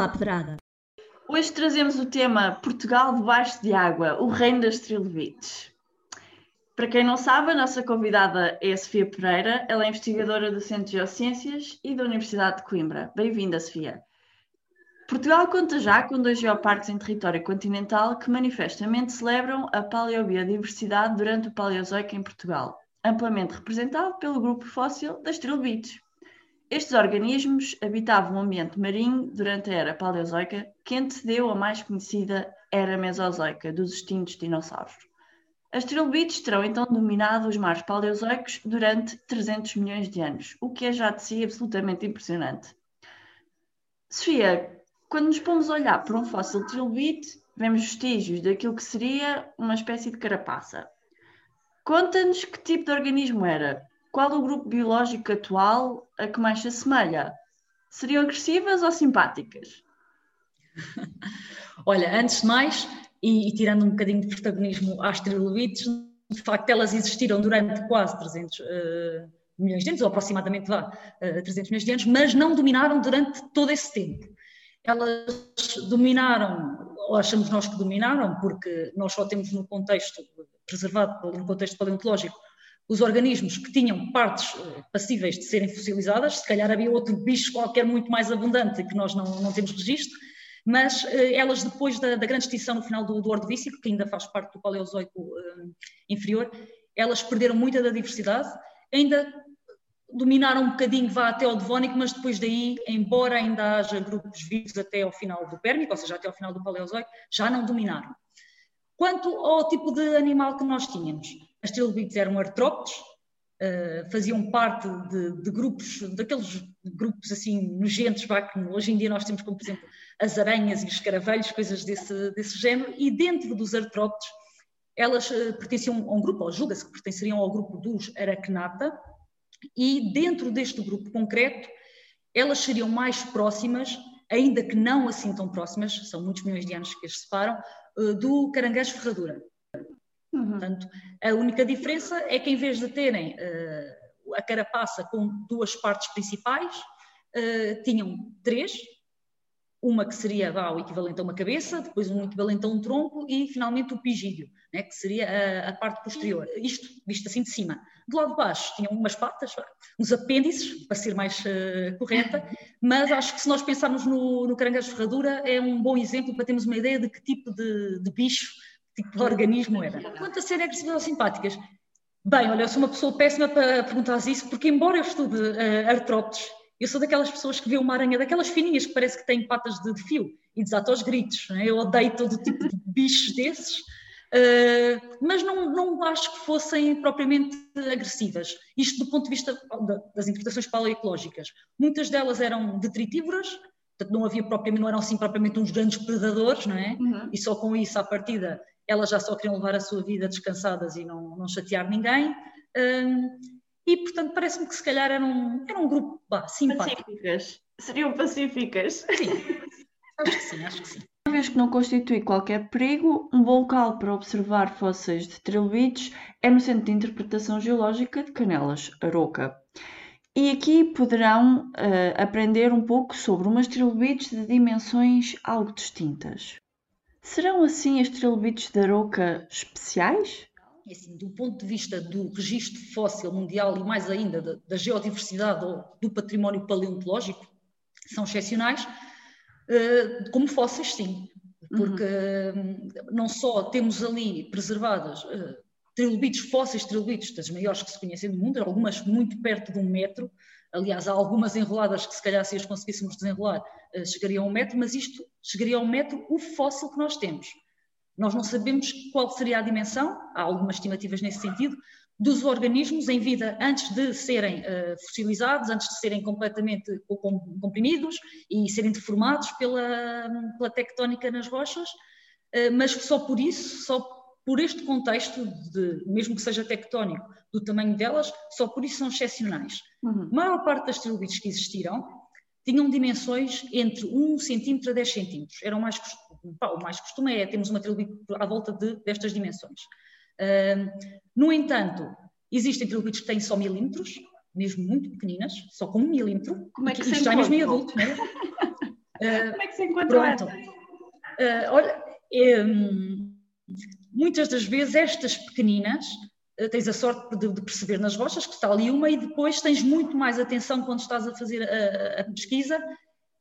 à pedrada. Hoje trazemos o tema Portugal debaixo de água, o reino das trilobites. Para quem não sabe, a nossa convidada é a Sofia Pereira, ela é investigadora do Centro de Geociências e da Universidade de Coimbra. Bem-vinda, Sofia. Portugal conta já com dois geoparques em território continental que manifestamente celebram a paleobiodiversidade durante o Paleozoico em Portugal, amplamente representado pelo grupo fóssil das trilobites. Estes organismos habitavam o ambiente marinho durante a era paleozoica, que antecedeu a mais conhecida era mesozoica, dos extintos dinossauros. As trilobites terão então dominado os mares paleozoicos durante 300 milhões de anos, o que é já de si absolutamente impressionante. Sofia, quando nos pomos a olhar para um fóssil trilobite, vemos vestígios daquilo que seria uma espécie de carapaça. Conta-nos que tipo de organismo era, qual o grupo biológico atual a que mais se assemelha? Seriam agressivas ou simpáticas? Olha, antes de mais, e, e, tirando um bocadinho de protagonismo às trilobites, de facto elas existiram durante quase 300 uh, eh, milhões de anos, ou aproximadamente vá, uh, 300 milhões de anos, mas não dominaram durante todo esse tempo. Elas dominaram, ou achamos nós que dominaram, porque nós só temos no contexto preservado, no contexto paleontológico, os organismos que tinham partes eh, passíveis de serem fossilizadas, se calhar havia outro bicho qualquer muito mais abundante que nós não, não temos registro, mas eh, elas depois da, da, grande extinção no final do, do Ordovícico, que ainda faz parte do Paleozoico eh, inferior, elas perderam muita da diversidade, ainda dominaram um bocadinho, vá até ao Devónico, mas depois daí, embora ainda haja grupos vivos até ao final do Pérmico, ou seja, até ao final do Paleozoico, já não dominaram. Quanto ao tipo de animal que nós tínhamos, as trilobites eram artrópodes, uh, faziam parte de, de, grupos, daqueles grupos assim nojentos, que hoje em dia nós temos como, por exemplo, as aranhas e os caravelhos, coisas desse, desse género, e dentro dos artrópodes elas uh, pertenciam a um grupo, ou julga-se que pertenceriam ao grupo dos Arachnata, e dentro deste grupo concreto, elas seriam mais próximas, ainda que não assim tão próximas, são muitos milhões de anos que as separam, uh, do caranguejo ferradura. Uhum. Portanto, a única diferença é que em vez de terem uh, a carapaça com duas partes principais, uh, tinham três, uma que seria o equivalente a uma cabeça, depois um equivalente a um tronco e finalmente o pigídeo, né, que seria a, a, parte posterior. Isto visto assim de cima. Do lado de baixo tinham umas patas, uns apêndices, para ser mais uh, correta, mas acho que se nós pensarmos no, no caranguejo ferradura é um bom exemplo para termos uma ideia de que tipo de, de bicho tipo de organismo era. Quanto a serem agressivas ou simpáticas, bem, olha, eu sou uma pessoa péssima para perguntar isso, porque embora eu estude uh, artrópodes, eu sou daquelas pessoas que vê uma aranha, daquelas fininhas que parece que têm patas de, de fio e desata aos gritos. Né? Eu odeio todo tipo de bichos desses, uh, mas não, não acho que fossem propriamente agressivas. Isto do ponto de vista das interpretações paleoecológicas. Muitas delas eram detritívoras, portanto não havia propriamente, não eram assim propriamente uns grandes predadores, não é? Uhum. E só com isso, à partida, elas já só queriam levar a sua vida descansadas e não, não chatear ninguém. Um, e, portanto, parece-me que se calhar era um, era um grupo bah, simpático. Pacíficas. Seriam pacíficas. Sim, acho que sim, acho que sim. Uma vez que não constitui qualquer perigo, um bom local para observar fósseis de trilobites é no Centro de Interpretação Geológica de Canelas, Aroca. E aqui poderão uh, aprender um pouco sobre umas trilobites de dimensões algo distintas. Serão assim as trilobites da Aroca especiais? É assim, do ponto de vista do registro fóssil mundial e mais ainda da, da geodiversidade ou do património paleontológico, são excepcionais, uh, como fósseis sim, porque uhum. uh, não só temos ali preservadas uh, trilobites, fósseis trilobites, das maiores que se conhecem do mundo, algumas muito perto de um metro, aliás há algumas enroladas que se calhar se as conseguíssemos desenrolar uh, chegariam a um metro, mas isto chegaria a um metro o fóssil que nós temos. Nós não sabemos qual seria a dimensão, há algumas estimativas nesse sentido, dos organismos em vida antes de serem uh, fossilizados, antes de serem completamente comprimidos e serem deformados pela, pela tectónica nas rochas, uh, mas só por isso, só por este contexto, de, mesmo que seja tectónico, do tamanho delas, só por isso são excepcionais. Uhum. A maior parte das trilobites que existiram tinham dimensões entre 1 centímetro a 10 centímetros. Era o mais, o mais costume é termos uma trilobite à volta de, destas dimensões. Uh, no entanto, existem trilobites que têm só milímetros, mesmo muito pequeninas, só com um milímetro. Como é que Isto já é mesmo em adulto, não é? Como é que se encontrou essa? Uh, olha, um, muitas das vezes estas pequeninas uh, tens a sorte de, de, perceber nas rochas que está ali uma e depois tens muito mais atenção quando estás a fazer a, a pesquisa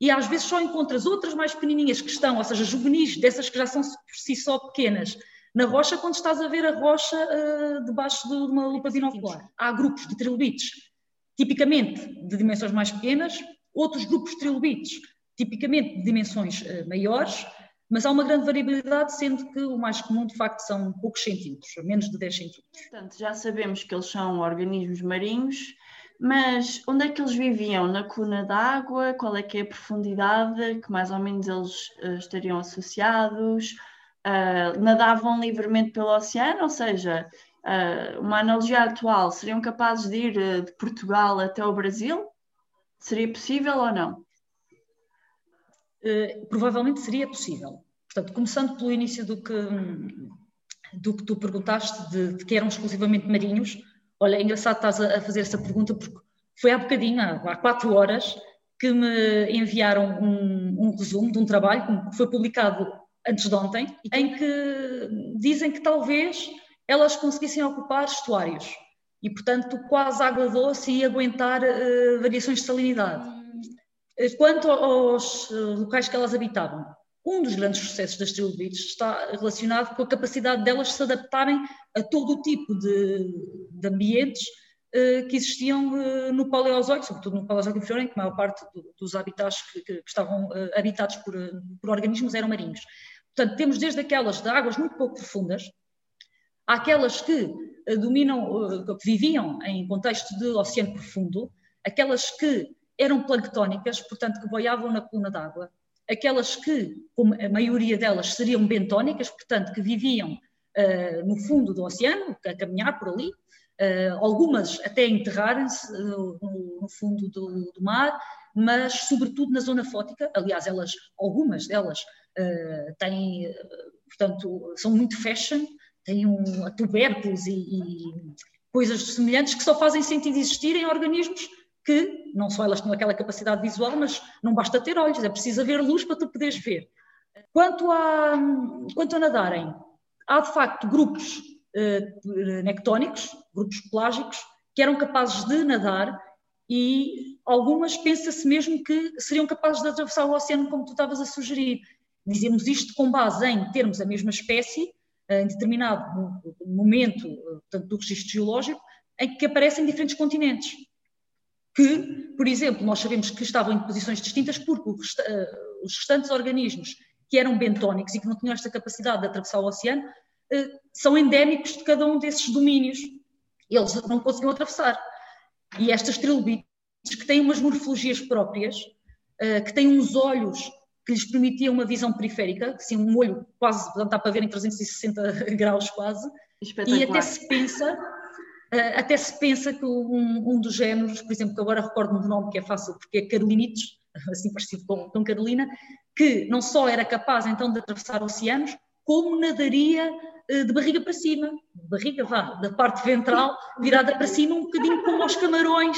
e às vezes só encontras outras mais pequenininhas que estão, ou seja, juvenis, dessas que já são por si só pequenas, na rocha quando estás a ver a rocha uh, debaixo de uma lupa binocular. Há grupos de trilobites, tipicamente de dimensões mais pequenas, outros grupos de trilobites, tipicamente de dimensões uh, maiores, mas há uma grande variabilidade, sendo que o mais comum, de facto, são poucos centímetros, menos de 10 centímetros. Portanto, já sabemos que eles são organismos marinhos, mas onde é que eles viviam? Na cuna d'água? Qual é que é a profundidade que mais ou menos eles uh, estariam associados? Uh, nadavam livremente pelo oceano? Ou seja, uh, uma analogia atual, seriam capazes de ir de Portugal até o Brasil? Seria possível ou não? Eh, provavelmente seria possível. Portanto, começando pelo início do que, do que tu perguntaste, de, de que eram exclusivamente marinhos, olha, é engraçado estás a, a fazer essa pergunta porque foi há bocadinho, há, há quatro horas, que me enviaram um, um, resumo de um trabalho que foi publicado antes de ontem, em que dizem que talvez elas conseguissem ocupar estuários e, portanto, quase água doce e aguentar uh, variações de salinidade. Quanto aos eh, locais que elas habitavam, um dos grandes sucessos das trilobites está relacionado com a capacidade delas se adaptarem a todo o tipo de, de ambientes uh, que existiam uh, no Paleozoico, sobretudo no Paleozoico inferior, em que a maior parte do, dos habitats que, que, que estavam uh, habitados por, por, organismos eram marinhos. Portanto, temos desde aquelas de águas muito pouco profundas, aquelas que dominam, que viviam em contexto de oceano profundo, aquelas que eram planctónicas, portanto, que boiavam na coluna d'água. Aquelas que, como a maioria delas, seriam bentónicas, portanto, que viviam uh, no fundo do oceano, a caminhar por ali, uh, algumas até enterrarem-se uh, no, no, fundo do, do, mar, mas sobretudo na zona fótica. Aliás, elas, algumas delas têm, portanto, são muito fashion, têm um, tubérculos e, e coisas semelhantes que só fazem sentido existir em organismos que não só elas têm aquela capacidade visual, mas não basta ter olhos, é preciso haver luz para tu poderes ver. Quanto a, quanto a nadarem, há de facto grupos uh, nectónicos, grupos pelágicos, que eram capazes de nadar e algumas pensa-se mesmo que seriam capazes de atravessar o oceano como tu estavas a sugerir. Dizemos isto com base em termos a mesma espécie, em determinado momento portanto, do registro geológico, em que aparecem diferentes continentes que, por exemplo, nós sabemos que estavam em posições distintas porque eh, os restantes organismos que eram bentónicos e que não tinham esta capacidade de atravessar o oceano eh, são endémicos de cada um desses domínios. Eles não conseguiam atravessar. E estas trilobites, que têm umas morfologias próprias, eh, que têm uns olhos que lhes permitiam uma visão periférica, assim, um olho quase, dá para ver em 360 graus quase, e até se pensa Uh, até se pensa que um, um, dos géneros, por exemplo, que agora recordo-me do nome, que é fácil, porque é Carolinitos, assim parecido com, com Carolina, que não só era capaz então de atravessar oceanos, como nadaria uh, de barriga para cima, barriga vá, da parte ventral virada para cima, um bocadinho como aos camarões.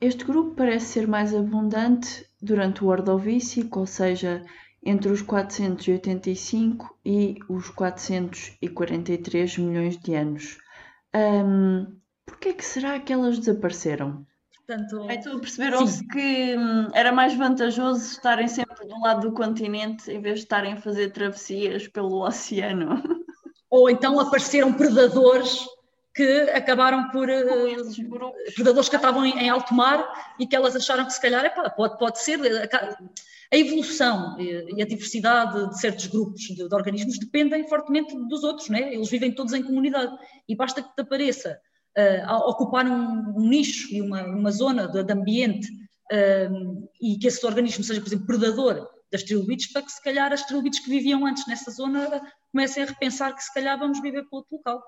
Este grupo parece ser mais abundante durante o Ordovícico, ou seja, entre os 485 e os 443 milhões de anos. Um, Porquê que será que elas desapareceram? Portanto, então perceberam-se que hum, era mais vantajoso estarem sempre do lado do continente em vez de estarem a fazer travessias pelo oceano. Ou então apareceram predadores que acabaram por uh, predadores que estavam em, em, alto mar e que elas acharam que se calhar epá, pode, pode ser eh, a evolução e a diversidade de certos grupos de, de, organismos dependem fortemente dos outros, né? eles vivem todos em comunidade e basta que te apareça uh, ocupar um, um, nicho e uma, uma zona de, de ambiente uh, e que esse organismo seja, por exemplo, predador das trilobites, para que se calhar as trilobites que viviam antes nessa zona comecem a repensar que se calhar vamos viver para outro local.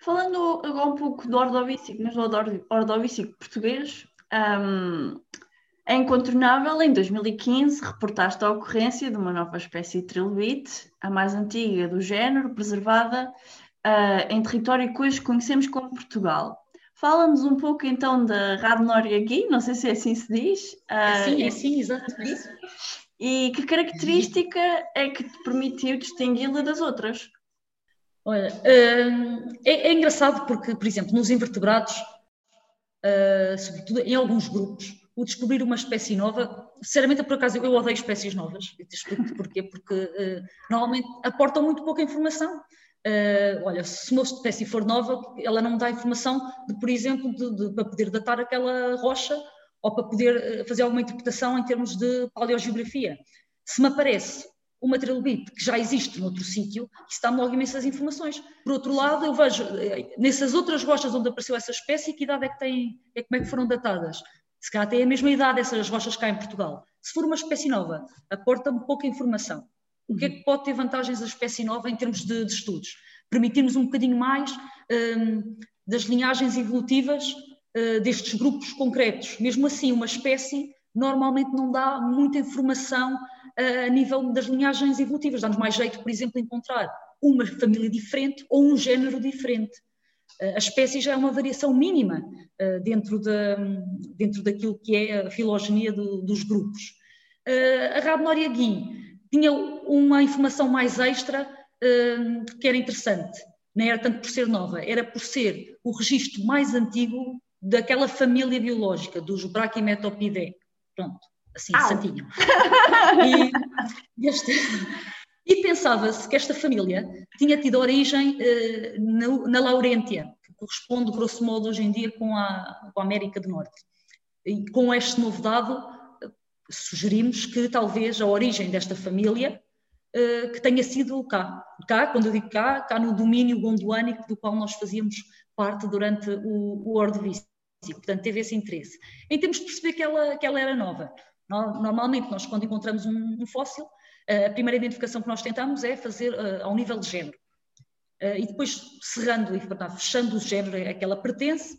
Falando agora um pouco do ordovícico, mas do ordovícico português, um, é incontornável, em 2015 reportaste a ocorrência de uma nova espécie de trilobite, a mais antiga do género, preservada uh, em território que hoje conhecemos como Portugal. Fala-nos um pouco então da Radnoriagui, não sei se é assim se diz. Uh, sim, é sim, exato. E que característica é que te permitiu distingui-la das outras? Olha, uh, é, é, engraçado porque, por exemplo, nos invertebrados, uh, sobretudo em alguns grupos, o descobrir uma espécie nova, sinceramente, por acaso, eu odeio espécies novas, e te explico porquê, porque uh, normalmente aportam muito pouca informação. Uh, olha, se uma espécie for nova, ela não dá informação, de, por exemplo, de, de, para poder datar aquela rocha ou para poder uh, fazer alguma interpretação em termos de paleogeografia. Se me aparece uma trilobite que já existe noutro sítio, isso dá-me logo imensas informações. Por outro lado, eu vejo nessas outras rochas onde apareceu essa espécie, que idade é que têm, é, como é que foram datadas? Se calhar têm a mesma idade essas rochas cá em Portugal. Se for uma espécie nova, aporta-me pouca informação. O que é que pode ter vantagens a espécie nova em termos de, de estudos? Permitirmos um bocadinho mais um, das linhagens evolutivas uh, destes grupos concretos. Mesmo assim, uma espécie normalmente não dá muita informação uh, a nível das linhagens evolutivas. Dá-nos mais jeito, por exemplo, encontrar uma família diferente ou um género diferente. A espécie já é uma variação mínima uh, dentro, de, dentro daquilo que é a filogenia do, dos grupos. Uh, a Rabnoria Gui tinha uma informação mais extra que era interessante. Não era tanto por ser nova, era por ser o registro mais antigo daquela família biológica, dos Brachymetopidae. Pronto, assim, santinho. E, este, e pensava-se que esta família tinha tido origem uh, na, Laurentia, que corresponde, grosso modo, hoje em dia com a, com a América do Norte. E com este novo dado, sugerimos que talvez a origem desta família uh, que tenha sido cá. Cá, quando eu digo cá, cá no domínio gondoânico do qual nós fazíamos parte durante o, o Ordovício. Portanto, teve esse interesse. Em termos de perceber que ela, que ela era nova. Normalmente, nós quando encontramos um, um fóssil, a primeira identificação que nós tentamos é fazer uh, ao nível de género. Uh, e depois, cerrando e fechando o género a que ela pertence,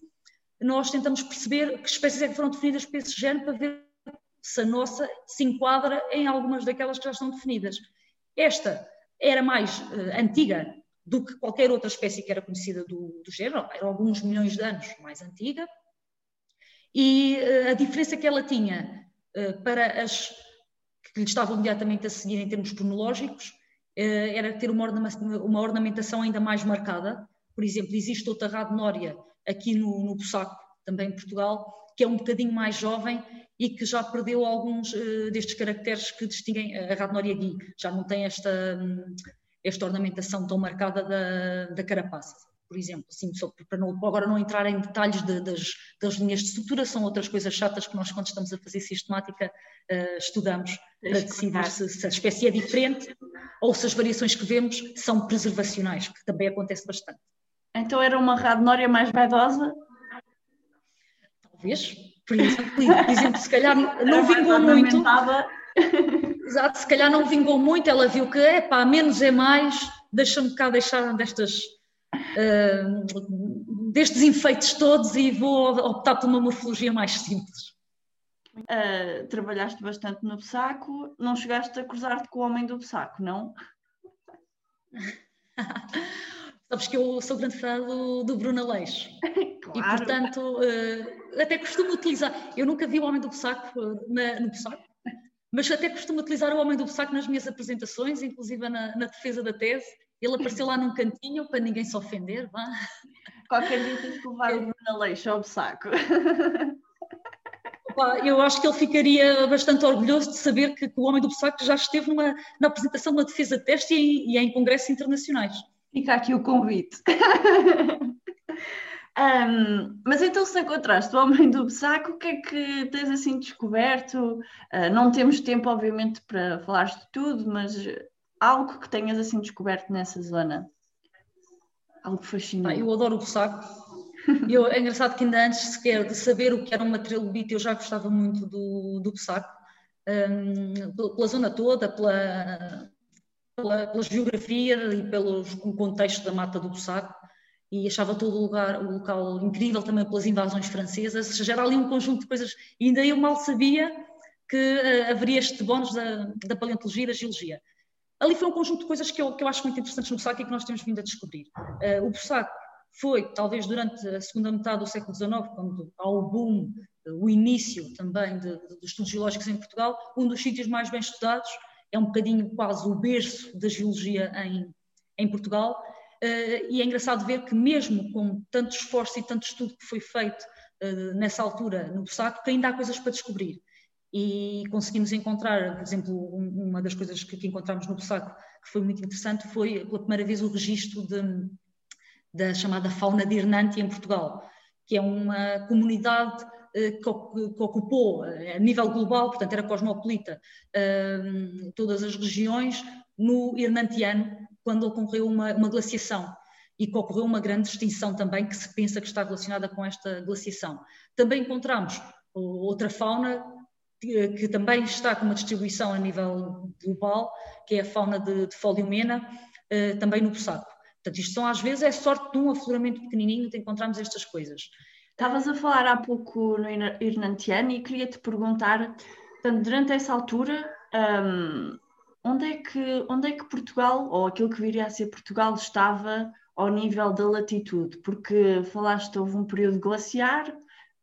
nós tentamos perceber que espécies é que foram definidas por esse género para ver se a nossa se enquadra em algumas daquelas que já estão definidas. Esta era mais uh, antiga do que qualquer outra espécie que era conhecida do, do género, era alguns milhões de anos mais antiga, e a diferença que ela tinha para as que lhe estavam imediatamente a seguir em termos cronológicos, eh, era ter uma, uma ornamentação ainda mais marcada. Por exemplo, existe outra radnória aqui no, no Bussaco, também em Portugal, que é um bocadinho mais jovem e que já perdeu alguns uh, destes caracteres que distinguem a radnória gui. Já não tem esta, um, esta ornamentação tão marcada da, da carapaça por exemplo, assim, para não, agora não entrar em detalhes de, das, das, linhas de estrutura, são outras coisas chatas que nós, quando estamos a fazer sistemática, uh, estudamos para decidir se, se, a espécie é diferente ou se as variações que vemos são preservacionais, que também acontece bastante. Então era uma radnória mais vaidosa? Talvez, por exemplo, por exemplo se calhar não vingou muito. Exato, se calhar não vingou muito, ela viu que, é pá, menos é mais, deixa-me cá deixar destas uh, destes enfeites todos e vou optar por uma morfologia mais simples. Uh, trabalhaste bastante no Besaco, não chegaste a cruzar-te com o homem do Besaco, não? Sabes que eu sou grande fã do, do Bruno Aleixo claro. e, portanto, uh, até costumo utilizar. Eu nunca vi o Homem do Besaco na, no Besaco, mas até costumo utilizar o Homem do Besaco nas minhas apresentações, inclusive na, na defesa da tese, ele apareceu lá num cantinho para ninguém se ofender, vá. Qualquer dia tens que levar o Bruno Leixo ao saco. Eu acho que ele ficaria bastante orgulhoso de saber que, que o Homem do Bussaco já esteve numa, na apresentação de uma defesa de teste e, e em congressos internacionais. Fica aqui o convite. Um, mas então, se encontraste o homem do saco, o que é que tens assim descoberto? Uh, não temos tempo, obviamente, para falar de tudo, mas algo que tenhas assim descoberto nessa zona? Algo fascinante. Ah, eu adoro o saco. Eu, é engraçado que ainda antes sequer de saber o que era uma trilobite, eu já gostava muito do, do saco, um, pela zona toda, pela, pela, pela, geografia e pelo contexto da mata do saco e achava todo o lugar, o local incrível também pelas invasões francesas, já era ali um conjunto de coisas, e ainda eu mal sabia que uh, haveria este bónus da, da paleontologia e da geologia ali foi um conjunto de coisas que eu, que eu acho muito interessantes no Bussaco e que nós temos vindo a descobrir. Uh, o Bussaco foi, talvez durante a segunda metade do século XIX, quando há o boom, o início também de, de, dos estudos geológicos em Portugal, um dos sítios mais bem estudados, é um bocadinho quase o berço da geologia em, em Portugal, Uh, e é engraçado ver que mesmo com tanto esforço e tanto estudo que foi feito uh, nessa altura no Bussaco, que ainda há coisas para descobrir. E conseguimos encontrar, por exemplo, um, uma das coisas que, que encontramos no Bussaco, que foi muito interessante, foi pela primeira vez o registro de, da chamada fauna de Hernante em Portugal, que é uma comunidade uh, que, ocupou a nível global, portanto era cosmopolita, todas as regiões no Hernantiano, quando ocorreu uma, uma glaciação e que ocorreu uma grande extinção também que se pensa que está relacionada com esta glaciação. Também encontramos outra fauna que, também está com uma distribuição a nível global, que é a fauna de, de Foliomena, eh, também no Bussaco. Portanto, isto são às vezes é sorte de um afloramento pequenininho de encontrarmos estas coisas. Estavas a falar há pouco no Hernantiano e queria te perguntar, portanto, durante essa altura, um, onde é que, onde é que Portugal, ou aquilo que viria a ser Portugal, estava ao nível da latitude? Porque falaste houve um período glaciar,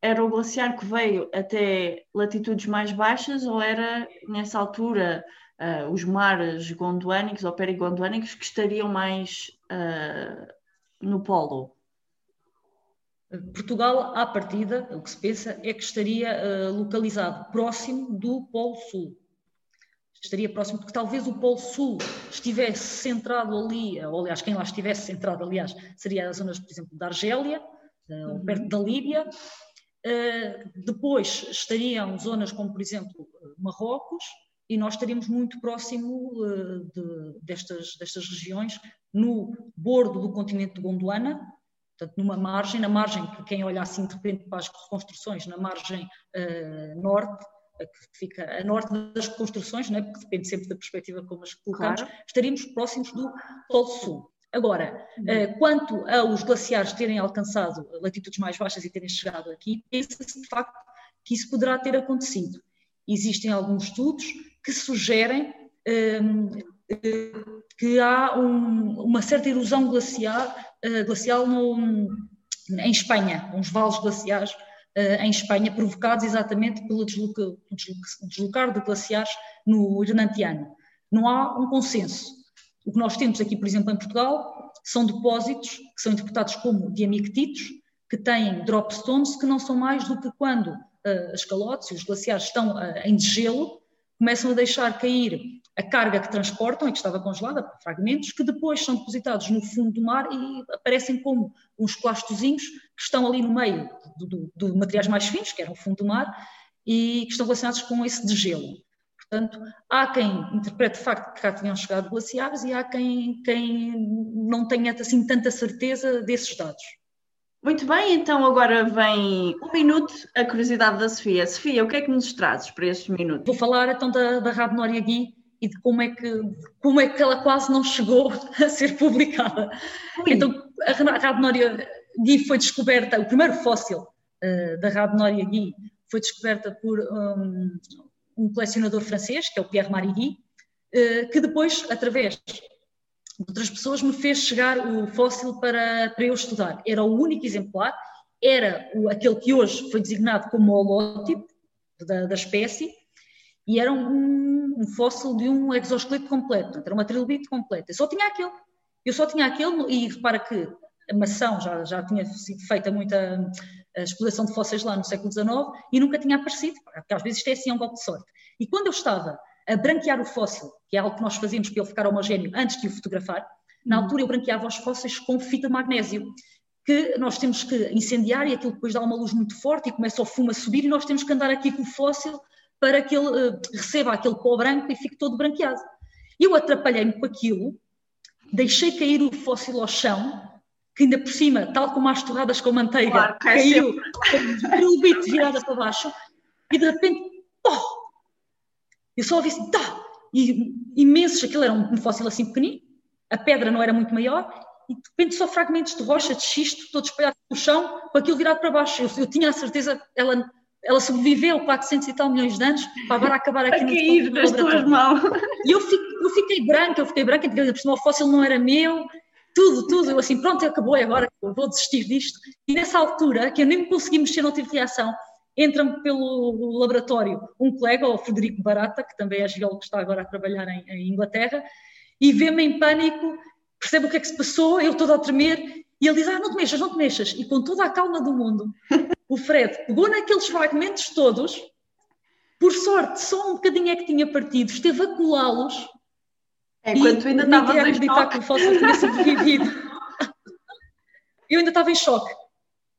era o glaciar que veio até latitudes mais baixas ou era nessa altura uh, os mares gondwânicos ou perigondwânicos que estariam mais uh, no polo? Portugal, à partida, o que se pensa é que estaria uh, localizado próximo do Polo Sul estaria próximo, porque talvez o Polo Sul estivesse centrado ali, ou aliás, quem lá estivesse centrado, aliás, seria as zonas, por exemplo, da Argélia, eh, ou uhum. perto da Líbia. Uh, depois estariam zonas como, por exemplo, Marrocos, e nós estaríamos muito próximo uh, de, destas, destas regiões, no bordo do continente de Gondwana, portanto, numa margem, na margem, que quem olha assim de repente para as reconstruções, na margem uh, norte, que fica a norte das construções, não é? porque depende sempre da perspectiva como as colocamos, claro. estaríamos próximos do Polo Sul. Agora, uhum. quanto aos glaciares terem alcançado latitudes mais baixas e terem chegado aqui, pensa-se de facto que isso poderá ter acontecido. Existem alguns estudos que sugerem um, que há um, uma certa erosão glacial, uh, glacial no, em Espanha, uns vales glaciares em Espanha, provocados exatamente pelo desloca, deslocar de glaciares no Hernantiano. Não há um consenso. O que nós temos aqui, por exemplo, em Portugal, são depósitos que são interpretados como diamictitos, que têm dropstones que não são mais do que quando uh, as calotes e os glaciares estão uh, em degelo, começam a deixar cair a carga que transportam e que estava congelada, fragmentos, que depois são depositados no fundo do mar e aparecem como uns plastozinhos que estão ali no meio de materiais mais finos, que eram o fundo do mar, e que estão relacionados com esse degelo. Portanto, há quem interprete de facto que cá tinham chegado glaciares e há quem, quem não tenha assim tanta certeza desses dados. Muito bem, então agora vem um minuto a curiosidade da Sofia. Sofia, o que é que nos trazes para este minuto? Vou falar então da, da Radnoria Gui, e de como é que, como é que ela quase não chegou a ser publicada. Ui. Então, a Radnoria Gui foi descoberta, o primeiro fóssil uh, da Radnoria Gui foi descoberta por um, um, colecionador francês, que é o Pierre-Marie Guy, uh, que depois, através de outras pessoas, me fez chegar o fóssil para, para eu estudar. Era o único exemplar, era o, aquele que hoje foi designado como holótipo da, da espécie, e era um, um fóssil de um exoesqueleto completo, era uma trilobite completa. Eu só tinha aquele. Eu só tinha aquele, e repara que a maçã já, já tinha sido feita muita exploração de fósseis lá no século XIX e nunca tinha aparecido, porque às vezes isto é assim é um golpe de sorte. E quando eu estava a branquear o fóssil, que é algo que nós fazíamos para ele ficar homogéneo antes de o fotografar, na uhum. altura eu branqueava os fósseis com fita de magnésio, que nós temos que incendiar e aquilo depois dá uma luz muito forte e começa o fumo a subir e nós temos que andar aqui com o fóssil para que ele uh, receba aquele pó branco e fique todo branqueado. Eu atrapalhei-me com aquilo, deixei cair o fóssil ao chão, que ainda por cima, tal como as torradas com manteiga, claro, caiu o bito virada para baixo, e de repente, pó! Eu só ouvi assim, tá! E imensos, aquilo era um, fóssil assim pequenino, a pedra não era muito maior, e de repente só fragmentos de rocha, de xisto, todos espalhados no chão, com aquilo virado para baixo. Eu, eu tinha a certeza, ela ela sobreviveu 400 e tal milhões de anos para agora acabar aqui a no cair das tuas mãos. E eu, fico, eu fiquei branca, eu fiquei branca, porque o fóssil não era meu, tudo, tudo. Eu assim, pronto, acabou, agora vou desistir disto. E nessa altura, que eu nem consegui mexer, não tive reação, entra-me pelo laboratório um colega, o Frederico Barata, que também é geólogo que está agora a trabalhar em, em Inglaterra, e vê-me em pânico, percebe o que é que se passou, eu toda a tremer, e ele diz, ah, não te mexas, não te mexas. E com toda a calma do mundo, o Fred pegou naqueles fragmentos todos, por sorte, só um bocadinho é que tinha partido, esteve a colá-los. É, quando tu ainda estavas a acreditar que o fóssil tinha sobrevivido. eu ainda estava em choque.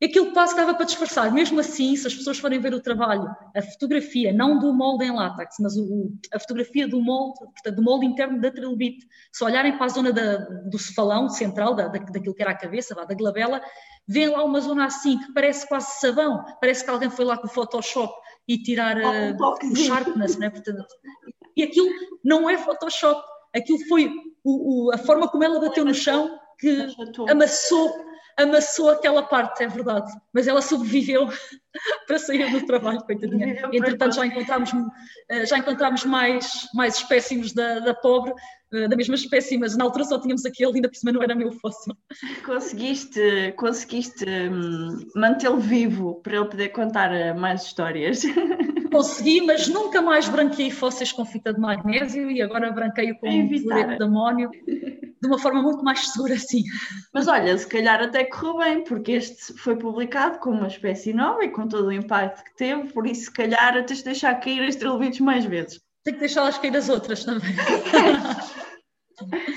Aquilo quase estava para disfarçar. Mesmo assim, se as pessoas forem ver o trabalho, a fotografia, não do molde em látex, mas o, a fotografia do molde, portanto, do molde interno da trilobite, se olharem para a zona da, do cefalão central, da, daquilo que era a cabeça, da glabela, veem lá uma zona assim, que parece quase sabão. Parece que alguém foi lá com o Photoshop e tirar uh, o sharpness, né? Portanto, e aquilo não é Photoshop, aquilo foi o, o, a forma como ela bateu no chão que amassou amassou aquela parte, é verdade, mas ela sobreviveu para sair do trabalho, coitadinha. Entretanto, já encontramos, eh, já encontramos mais, mais espécimes da, da pobre, eh, da mesma espécie, mas na altura só tínhamos aquele, ainda por cima não era meu fóssil. Conseguiste, conseguiste hum, mantê-lo vivo para ele poder contar eh, mais histórias. Consegui, mas nunca mais branqueei fósseis com fita de magnésio e agora branqueio com fluoreto de amónio de uma forma muito mais segura, sim. Mas olha, se calhar até correu bem, porque este foi publicado como uma espécie nova e com todo o impacto que teve, por isso, se calhar, tens de deixar cair as trilobites mais vezes. Tenho que deixá-las cair as outras também.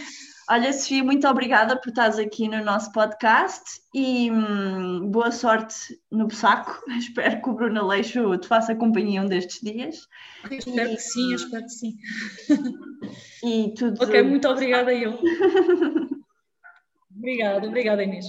Olha, Sofia, muito obrigada por estares aqui no nosso podcast e hum, boa sorte no saco. Espero que o Bruno Aleixo te faça companhia um destes dias. Eu espero e, que sim, eu espero que sim. E tudo. Ok, muito obrigada eu. obrigada, obrigada Inês.